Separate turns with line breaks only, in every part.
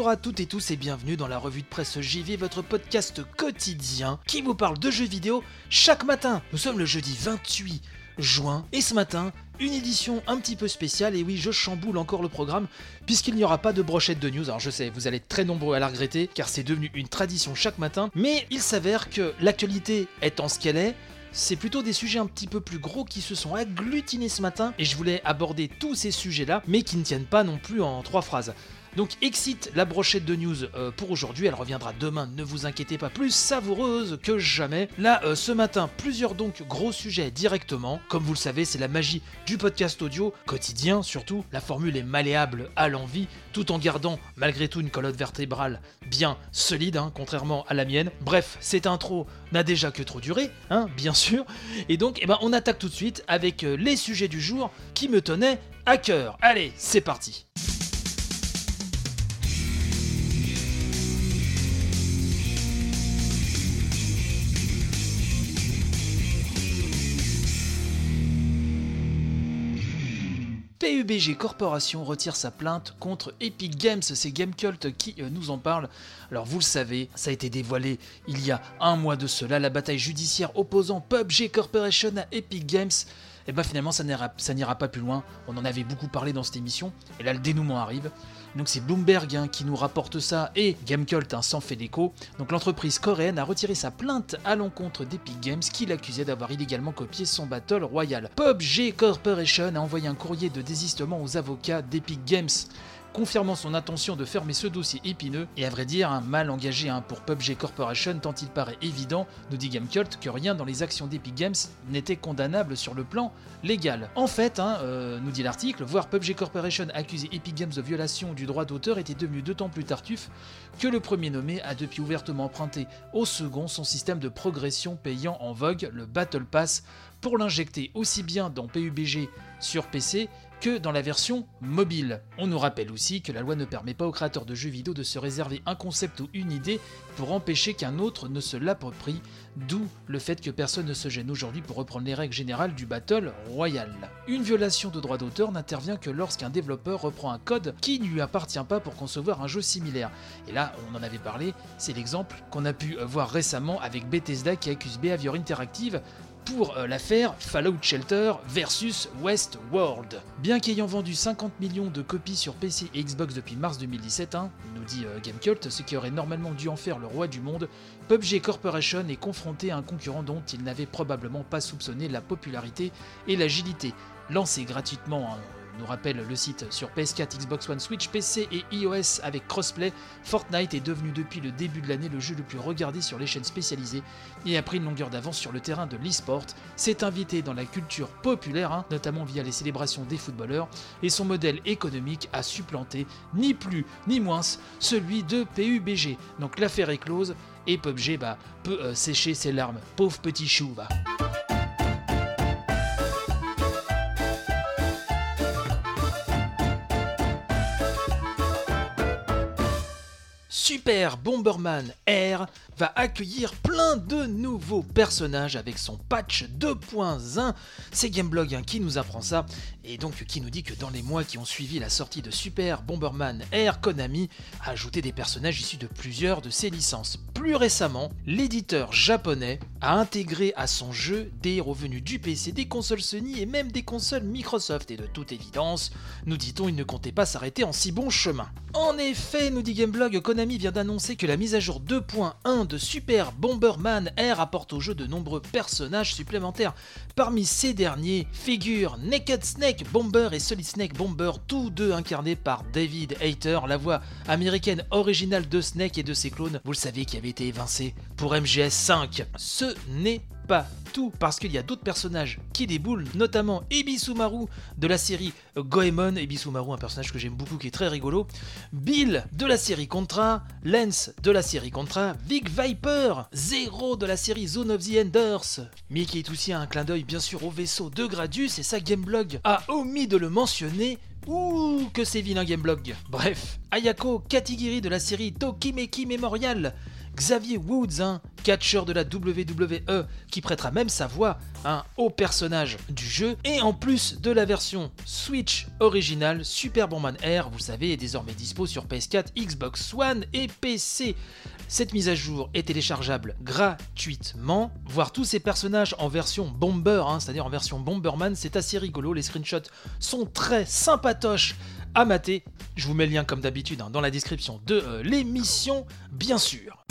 Bonjour à toutes et tous et bienvenue dans la revue de presse JV, votre podcast quotidien qui vous parle de jeux vidéo chaque matin. Nous sommes le jeudi 28 juin et ce matin, une édition un petit peu spéciale et oui, je chamboule encore le programme puisqu'il n'y aura pas de brochette de news. Alors je sais, vous allez être très nombreux à la regretter car c'est devenu une tradition chaque matin, mais il s'avère que l'actualité étant ce qu'elle est, c'est plutôt des sujets un petit peu plus gros qui se sont agglutinés ce matin et je voulais aborder tous ces sujets-là, mais qui ne tiennent pas non plus en trois phrases. Donc excite la brochette de news euh, pour aujourd'hui, elle reviendra demain, ne vous inquiétez pas, plus savoureuse que jamais. Là, euh, ce matin, plusieurs donc gros sujets directement. Comme vous le savez, c'est la magie du podcast audio, quotidien surtout. La formule est malléable à l'envie, tout en gardant malgré tout une colonne vertébrale bien solide, hein, contrairement à la mienne. Bref, cette intro n'a déjà que trop duré, hein, bien sûr. Et donc, eh ben, on attaque tout de suite avec euh, les sujets du jour qui me tenaient à cœur. Allez, c'est parti. PUBG Corporation retire sa plainte contre Epic Games, c'est Gamecult qui euh, nous en parle. Alors vous le savez, ça a été dévoilé il y a un mois de cela, la bataille judiciaire opposant PUBG Corporation à Epic Games. Et bien finalement ça n'ira pas plus loin, on en avait beaucoup parlé dans cette émission, et là le dénouement arrive. Donc c'est Bloomberg hein, qui nous rapporte ça et Gamecult hein, s'en fait d'écho. Donc l'entreprise coréenne a retiré sa plainte à l'encontre d'Epic Games qui l'accusait d'avoir illégalement copié son Battle Royale. PUBG Corporation a envoyé un courrier de désistement aux avocats d'Epic Games confirmant son intention de fermer ce dossier épineux et à vrai dire un mal engagé hein, pour PUBG Corporation tant il paraît évident, nous dit Gamecult, que rien dans les actions d'Epic Games n'était condamnable sur le plan légal. En fait, hein, euh, nous dit l'article, voir PUBG Corporation accuser Epic Games de violation du droit d'auteur était devenu d'autant plus tartuffe que le premier nommé a depuis ouvertement emprunté au second son système de progression payant en vogue, le Battle Pass, pour l'injecter aussi bien dans PUBG sur PC que dans la version mobile. On nous rappelle aussi que la loi ne permet pas aux créateurs de jeux vidéo de se réserver un concept ou une idée pour empêcher qu'un autre ne se l'approprie, d'où le fait que personne ne se gêne aujourd'hui pour reprendre les règles générales du Battle Royale. Une violation de droit d'auteur n'intervient que lorsqu'un développeur reprend un code qui ne lui appartient pas pour concevoir un jeu similaire. Et là, on en avait parlé, c'est l'exemple qu'on a pu voir récemment avec Bethesda qui accuse Behavior Interactive pour euh, l'affaire Fallout Shelter versus Westworld. Bien qu'ayant vendu 50 millions de copies sur PC et Xbox depuis mars 2017, hein, nous dit euh, Gamecult, ce qui aurait normalement dû en faire le roi du monde, PUBG Corporation est confronté à un concurrent dont il n'avait probablement pas soupçonné la popularité et l'agilité. Lancé gratuitement nous rappelle le site sur PS4, Xbox One, Switch, PC et iOS avec crossplay, Fortnite est devenu depuis le début de l'année le jeu le plus regardé sur les chaînes spécialisées et a pris une longueur d'avance sur le terrain de l'e-sport, s'est invité dans la culture populaire, hein, notamment via les célébrations des footballeurs, et son modèle économique a supplanté ni plus ni moins celui de PUBG. Donc l'affaire est close et PUBG bah, peut euh, sécher ses larmes. Pauvre petit chou va. Super Bomberman Air va accueillir plein de nouveaux personnages avec son patch 2.1. C'est Gameblog hein, qui nous apprend ça et donc qui nous dit que dans les mois qui ont suivi la sortie de Super Bomberman Air, Konami a ajouté des personnages issus de plusieurs de ses licences. Plus récemment, l'éditeur japonais a intégré à son jeu des héros venus du PC, des consoles Sony et même des consoles Microsoft. Et de toute évidence, nous dit-on, il ne comptait pas s'arrêter en si bon chemin. En effet, nous dit Gameblog, Konami vient d'annoncer que la mise à jour 2.1 de Super Bomberman Air apporte au jeu de nombreux personnages supplémentaires. Parmi ces derniers figurent Naked Snake Bomber et Solid Snake Bomber, tous deux incarnés par David Hayter, la voix américaine originale de Snake et de ses clones, vous le savez, qui avait été évincé. Pour MGS 5. Ce n'est pas tout parce qu'il y a d'autres personnages qui déboulent, notamment Ebisumaru de la série Goemon, Ebisumaru un personnage que j'aime beaucoup qui est très rigolo, Bill de la série Contra, Lance de la série Contra, Vic Viper, Zero de la série Zone of the Enders, mais qui est aussi un clin d'œil bien sûr au vaisseau de Gradius et sa gameblog a omis de le mentionner. Ouh, que c'est vilain Gameblog Bref, Ayako Katigiri de la série Tokimeki Memorial, Xavier Woods, un catcheur de la WWE, qui prêtera même sa voix hein, au personnage du jeu, et en plus de la version Switch originale, Super Bomberman Air, vous savez, est désormais dispo sur PS4, Xbox One et PC. Cette mise à jour est téléchargeable gratuitement. Voir tous ces personnages en version Bomber, hein, c'est-à-dire en version Bomberman, c'est assez rigolo. Les screenshots sont très sympatoches à mater. Je vous mets le lien comme d'habitude hein, dans la description de euh, l'émission, bien sûr.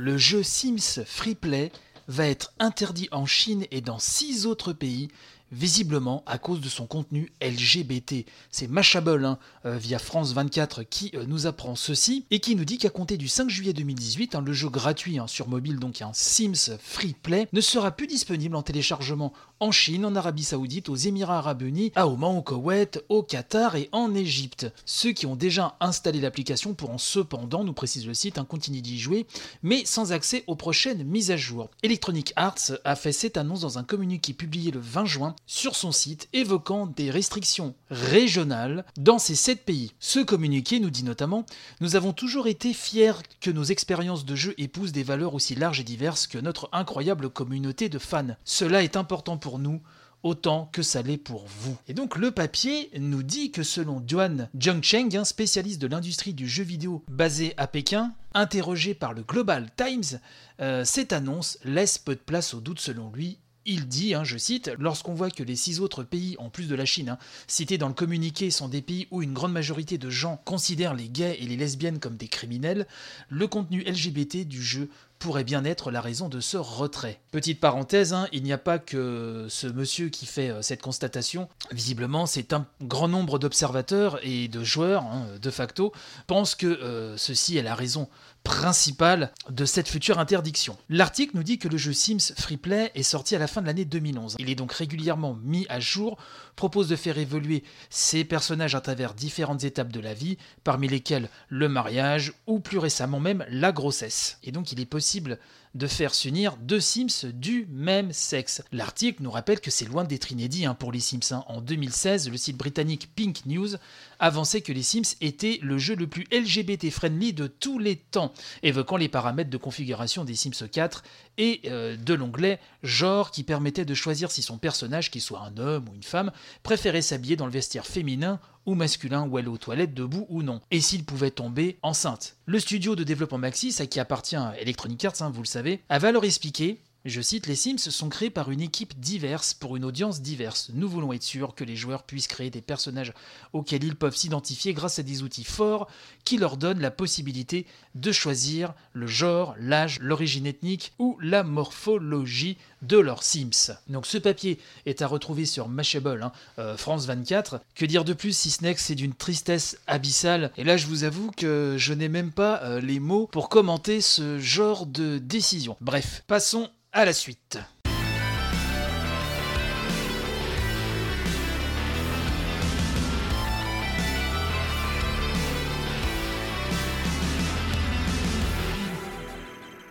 Le jeu Sims Freeplay va être interdit en Chine et dans 6 autres pays visiblement à cause de son contenu LGBT. C'est Mashable hein, euh, via France 24 qui euh, nous apprend ceci et qui nous dit qu'à compter du 5 juillet 2018, hein, le jeu gratuit hein, sur mobile, donc un Sims Free Play, ne sera plus disponible en téléchargement en Chine, en Arabie Saoudite, aux Émirats Arabes Unis, à Oman, au Koweït, au Qatar et en Égypte. Ceux qui ont déjà installé l'application pourront cependant, nous précise le site, continuer d'y jouer, mais sans accès aux prochaines mises à jour. Electronic Arts a fait cette annonce dans un communiqué publié le 20 juin sur son site évoquant des restrictions régionales dans ces sept pays. Ce communiqué nous dit notamment Nous avons toujours été fiers que nos expériences de jeu épousent des valeurs aussi larges et diverses que notre incroyable communauté de fans. Cela est important pour nous autant que ça l'est pour vous. Et donc le papier nous dit que selon Duan Zhengcheng, un spécialiste de l'industrie du jeu vidéo basé à Pékin, interrogé par le Global Times, euh, cette annonce laisse peu de place au doute selon lui il dit, hein, je cite, lorsqu'on voit que les six autres pays, en plus de la Chine, hein, cités dans le communiqué, sont des pays où une grande majorité de gens considèrent les gays et les lesbiennes comme des criminels, le contenu LGBT du jeu pourrait bien être la raison de ce retrait. Petite parenthèse, hein, il n'y a pas que ce monsieur qui fait euh, cette constatation. Visiblement, c'est un grand nombre d'observateurs et de joueurs, de facto, pensent que euh, ceci est la raison principale de cette future interdiction. L'article nous dit que le jeu Sims Freeplay est sorti à la fin de l'année 2011. Il est donc régulièrement mis à jour, propose de faire évoluer ses personnages à travers différentes étapes de la vie, parmi lesquelles le mariage ou plus récemment même la grossesse. Et donc il est possible de faire s'unir deux Sims du même sexe. L'article nous rappelle que c'est loin d'être inédit hein, pour les Sims. Hein. En 2016, le site britannique Pink News avançait que les Sims étaient le jeu le plus LGBT-friendly de tous les temps, évoquant les paramètres de configuration des Sims 4 et euh, de l'onglet genre qui permettait de choisir si son personnage, qu'il soit un homme ou une femme, préférait s'habiller dans le vestiaire féminin ou masculin ou aller aux toilettes debout ou non, et s'il pouvait tomber enceinte. Le studio de développement Maxis, à qui appartient Electronic Arts, hein, vous le savez, avait alors expliqué je cite, Les Sims sont créés par une équipe diverse pour une audience diverse. Nous voulons être sûrs que les joueurs puissent créer des personnages auxquels ils peuvent s'identifier grâce à des outils forts qui leur donnent la possibilité de choisir le genre, l'âge, l'origine ethnique ou la morphologie de leurs Sims. Donc ce papier est à retrouver sur Mashable, hein, euh, France 24. Que dire de plus si ce n'est que c'est d'une tristesse abyssale? Et là je vous avoue que je n'ai même pas euh, les mots pour commenter ce genre de décision. Bref, passons à la suite.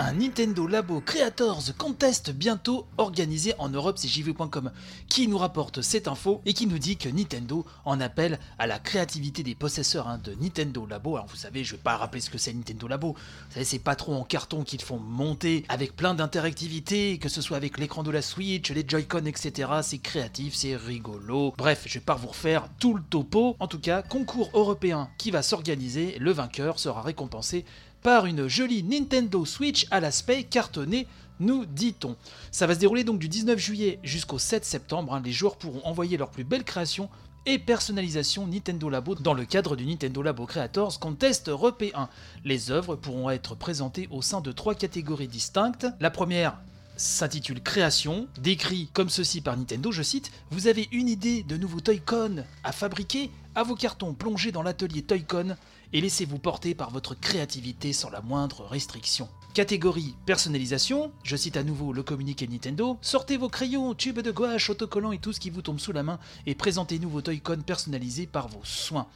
Un Nintendo Labo Creators Contest bientôt organisé en Europe, c'est jv.com qui nous rapporte cette info et qui nous dit que Nintendo en appelle à la créativité des possesseurs hein, de Nintendo Labo. Alors vous savez, je vais pas rappeler ce que c'est Nintendo Labo. Vous savez, c'est pas trop en carton qu'ils font monter avec plein d'interactivité, que ce soit avec l'écran de la Switch, les Joy-Con, etc. C'est créatif, c'est rigolo. Bref, je vais pas vous refaire tout le topo. En tout cas, concours européen qui va s'organiser, le vainqueur sera récompensé par une jolie Nintendo Switch à l'aspect cartonné nous dit-on. Ça va se dérouler donc du 19 juillet jusqu'au 7 septembre. Hein. Les joueurs pourront envoyer leurs plus belles créations et personnalisations Nintendo Labo dans le cadre du Nintendo Labo Creators Contest européen. Les œuvres pourront être présentées au sein de trois catégories distinctes. La première, s'intitule Création, décrit comme ceci par Nintendo, je cite, Vous avez une idée de nouveau Toy-Con à fabriquer? À vos cartons, plongez dans l'atelier Toy-Con et laissez-vous porter par votre créativité sans la moindre restriction. Catégorie personnalisation, je cite à nouveau le communiqué Nintendo, sortez vos crayons, tubes de gouache, autocollants et tout ce qui vous tombe sous la main et présentez-nous vos Toy-Con personnalisés par vos soins.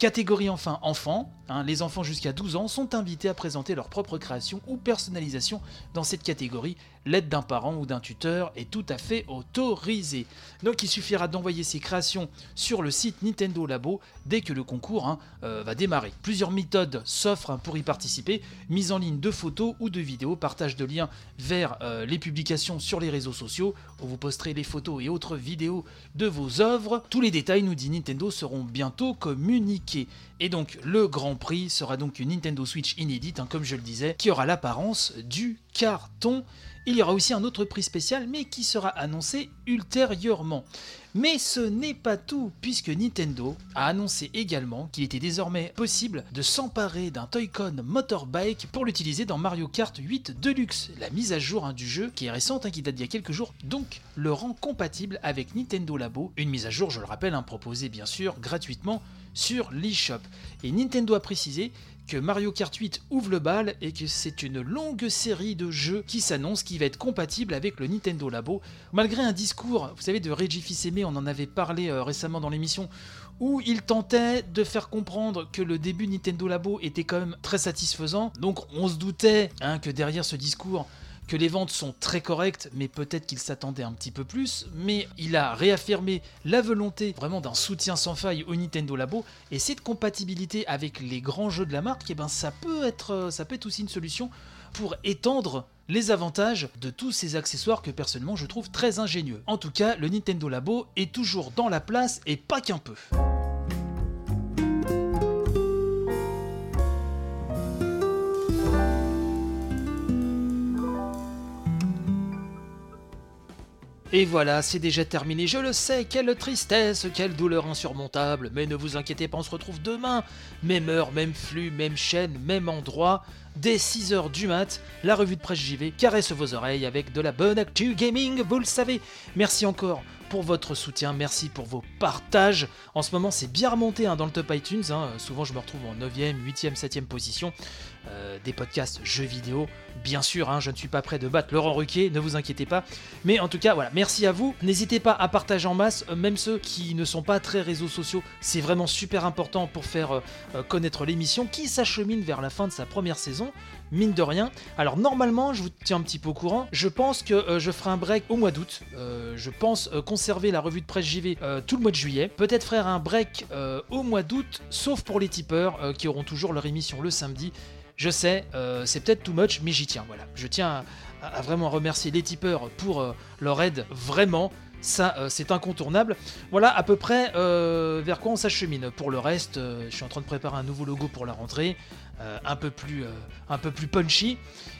Catégorie enfin enfants, hein, les enfants jusqu'à 12 ans sont invités à présenter leur propre création ou personnalisation dans cette catégorie. L'aide d'un parent ou d'un tuteur est tout à fait autorisée. Donc il suffira d'envoyer ses créations sur le site Nintendo Labo dès que le concours hein, euh, va démarrer. Plusieurs méthodes s'offrent hein, pour y participer, mise en ligne de photos ou de vidéos, partage de liens vers euh, les publications sur les réseaux sociaux où vous posterez les photos et autres vidéos de vos œuvres. Tous les détails, nous dit Nintendo, seront bientôt communiqués. Et donc le Grand Prix sera donc une Nintendo Switch inédite, hein, comme je le disais, qui aura l'apparence du carton. Il y aura aussi un autre prix spécial, mais qui sera annoncé ultérieurement. Mais ce n'est pas tout, puisque Nintendo a annoncé également qu'il était désormais possible de s'emparer d'un Toy-Con Motorbike pour l'utiliser dans Mario Kart 8 Deluxe. La mise à jour hein, du jeu, qui est récente, hein, qui date d'il y a quelques jours, donc le rend compatible avec Nintendo Labo. Une mise à jour, je le rappelle, hein, proposée bien sûr gratuitement sur l'eShop. Et Nintendo a précisé Mario Kart 8 ouvre le bal et que c'est une longue série de jeux qui s'annonce qui va être compatible avec le Nintendo Labo. Malgré un discours, vous savez, de Reggie Fils-Aimé, on en avait parlé euh, récemment dans l'émission, où il tentait de faire comprendre que le début Nintendo Labo était quand même très satisfaisant. Donc on se doutait hein, que derrière ce discours, que les ventes sont très correctes, mais peut-être qu'il s'attendait un petit peu plus. Mais il a réaffirmé la volonté vraiment d'un soutien sans faille au Nintendo Labo et cette compatibilité avec les grands jeux de la marque, eh ben ça peut être, ça peut être aussi une solution pour étendre les avantages de tous ces accessoires que personnellement je trouve très ingénieux. En tout cas, le Nintendo Labo est toujours dans la place et pas qu'un peu. Et voilà, c'est déjà terminé, je le sais, quelle tristesse, quelle douleur insurmontable, mais ne vous inquiétez pas, on se retrouve demain, même heure, même flux, même chaîne, même endroit, dès 6h du mat, la revue de presse JV caresse vos oreilles avec de la bonne actu gaming, vous le savez. Merci encore pour votre soutien, merci pour vos partages. En ce moment, c'est bien remonté hein, dans le top iTunes. hein. Souvent, je me retrouve en 9e, 8e, 7e position. Euh, des podcasts jeux vidéo. Bien sûr, hein, je ne suis pas prêt de battre Laurent Ruquier, ne vous inquiétez pas. Mais en tout cas, voilà, merci à vous. N'hésitez pas à partager en masse, euh, même ceux qui ne sont pas très réseaux sociaux. C'est vraiment super important pour faire euh, euh, connaître l'émission qui s'achemine vers la fin de sa première saison. Mine de rien. Alors normalement, je vous tiens un petit peu au courant. Je pense que euh, je ferai un break au mois d'août. Euh, je pense euh, conserver la revue de presse JV tout le mois de juillet. Peut-être faire un break au mois d'août, sauf pour les tipeurs qui auront toujours leur émission le samedi. Je sais, c'est peut-être too much, mais j'y tiens. Voilà, je tiens à, à vraiment remercier les tipeurs pour leur aide, vraiment. Ça, euh, c'est incontournable. Voilà à peu près euh, vers quoi on s'achemine. Pour le reste, euh, je suis en train de préparer un nouveau logo pour la rentrée, un peu plus, un peu plus punchy,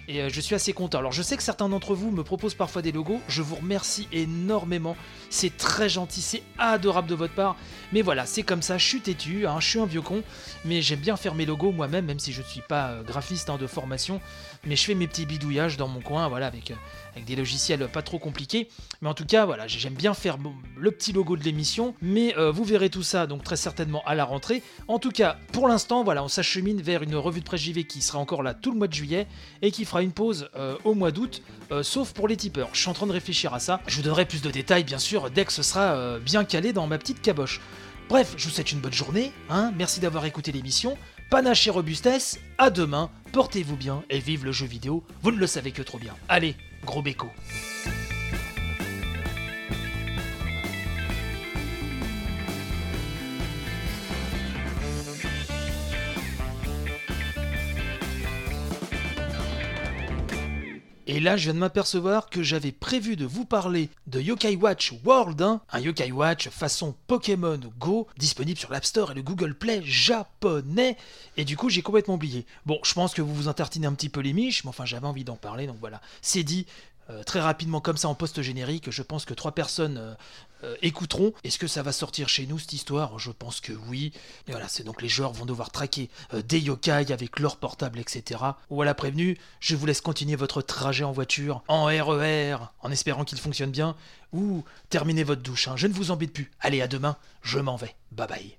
et je suis assez content. Alors, je sais que certains d'entre vous me proposent parfois des logos. Je vous remercie énormément. C'est très gentil, c'est adorable de votre part. Mais voilà, c'est comme ça. Je suis têtu, hein, je suis un vieux con, mais j'aime bien faire mes logos moi-même, même si je ne suis pas graphiste hein, de formation. Mais je fais mes petits bidouillages dans mon coin, voilà, avec des logiciels pas trop compliqués. Mais en tout cas, voilà, j'aime bien faire le petit logo de l'émission. Mais euh, vous verrez tout ça, donc très certainement à la rentrée. En tout cas, pour l'instant, voilà, on s'achemine vers une revue de presse JV qui sera encore là tout le mois de juillet et qui fera une pause euh, au mois d'août, euh, sauf pour les tipeurs. Je suis en train de réfléchir à ça. Je vous donnerai plus de détails, bien sûr, dès que ce sera bien calé dans ma petite caboche. Bref, je vous souhaite une bonne journée. Hein, merci d'avoir écouté l'émission. Panache et robustesse. À demain. Portez-vous bien et vive le jeu vidéo. Vous ne le savez que trop bien. Allez, gros béco. Et là, je viens de m'apercevoir que j'avais prévu de vous parler de Yokai Watch World 1, un Yokai Watch façon Pokémon Go, disponible sur l'App Store et le Google Play japonais. Et du coup, j'ai complètement oublié. Bon, je pense que vous vous entartinez un petit peu les miches, mais enfin, j'avais envie d'en parler, donc voilà. C'est dit. Euh, très rapidement comme ça en post-générique. Je pense que trois personnes euh, euh, écouteront. Est-ce que ça va sortir chez nous cette histoire? Je pense que oui. Et voilà, c'est donc les joueurs vont devoir traquer des yokai avec leur portable, etc. Voilà prévenu, je vous laisse continuer votre trajet en voiture, en RER, en espérant qu'il fonctionne bien, ou terminez votre douche. hein. Je ne vous embête plus. Allez, à demain, je m'en vais. Bye bye.